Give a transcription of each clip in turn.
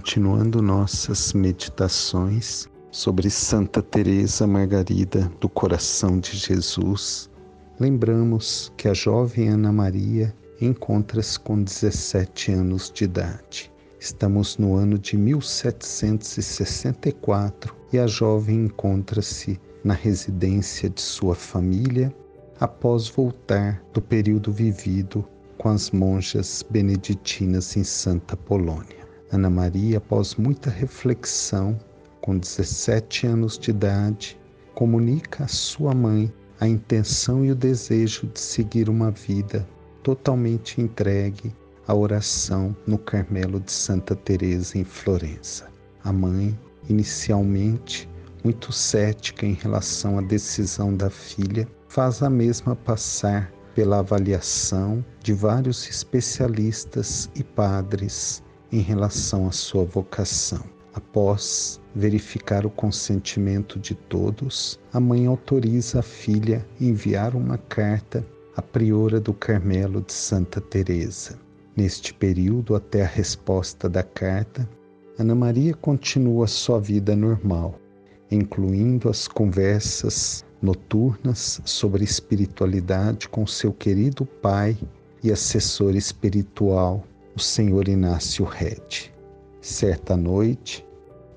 continuando nossas meditações sobre Santa Teresa Margarida do Coração de Jesus, lembramos que a jovem Ana Maria encontra-se com 17 anos de idade. Estamos no ano de 1764 e a jovem encontra-se na residência de sua família após voltar do período vivido com as monjas beneditinas em Santa Polônia. Ana Maria, após muita reflexão, com 17 anos de idade, comunica à sua mãe a intenção e o desejo de seguir uma vida totalmente entregue à oração no Carmelo de Santa Teresa em Florença. A mãe, inicialmente muito cética em relação à decisão da filha, faz a mesma passar pela avaliação de vários especialistas e padres em relação à sua vocação. Após verificar o consentimento de todos, a mãe autoriza a filha a enviar uma carta à priora do Carmelo de Santa Teresa. Neste período, até a resposta da carta, Ana Maria continua sua vida normal, incluindo as conversas noturnas sobre espiritualidade com seu querido pai e assessor espiritual, o senhor Inácio Red. Certa noite,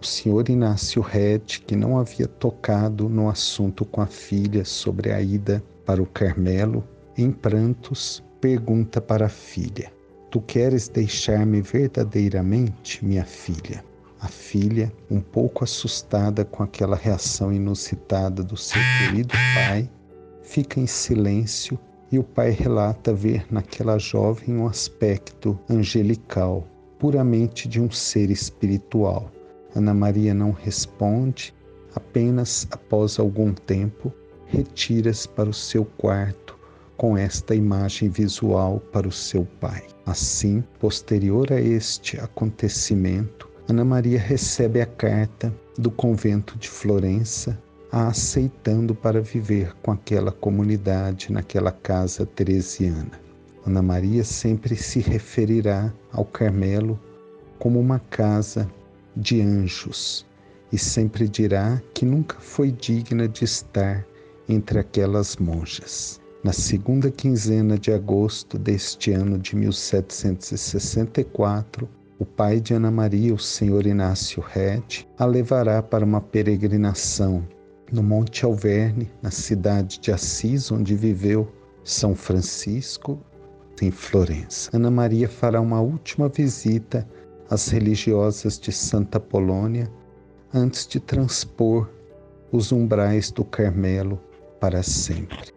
o senhor Inácio Red, que não havia tocado no assunto com a filha sobre a ida para o Carmelo, em prantos, pergunta para a filha: Tu queres deixar-me verdadeiramente, minha filha? A filha, um pouco assustada com aquela reação inusitada do seu querido pai, fica em silêncio e o pai relata ver naquela jovem um aspecto angelical, puramente de um ser espiritual. Ana Maria não responde, apenas após algum tempo retira-se para o seu quarto com esta imagem visual para o seu pai. Assim, posterior a este acontecimento, Ana Maria recebe a carta do convento de Florença a aceitando para viver com aquela comunidade naquela casa teresiana. Ana Maria sempre se referirá ao Carmelo como uma casa de anjos e sempre dirá que nunca foi digna de estar entre aquelas monjas. Na segunda quinzena de agosto deste ano de 1764, o pai de Ana Maria, o senhor Inácio Red, a levará para uma peregrinação no Monte Alverne, na cidade de Assis, onde viveu São Francisco, em Florença. Ana Maria fará uma última visita às religiosas de Santa Polônia antes de transpor os umbrais do Carmelo para sempre.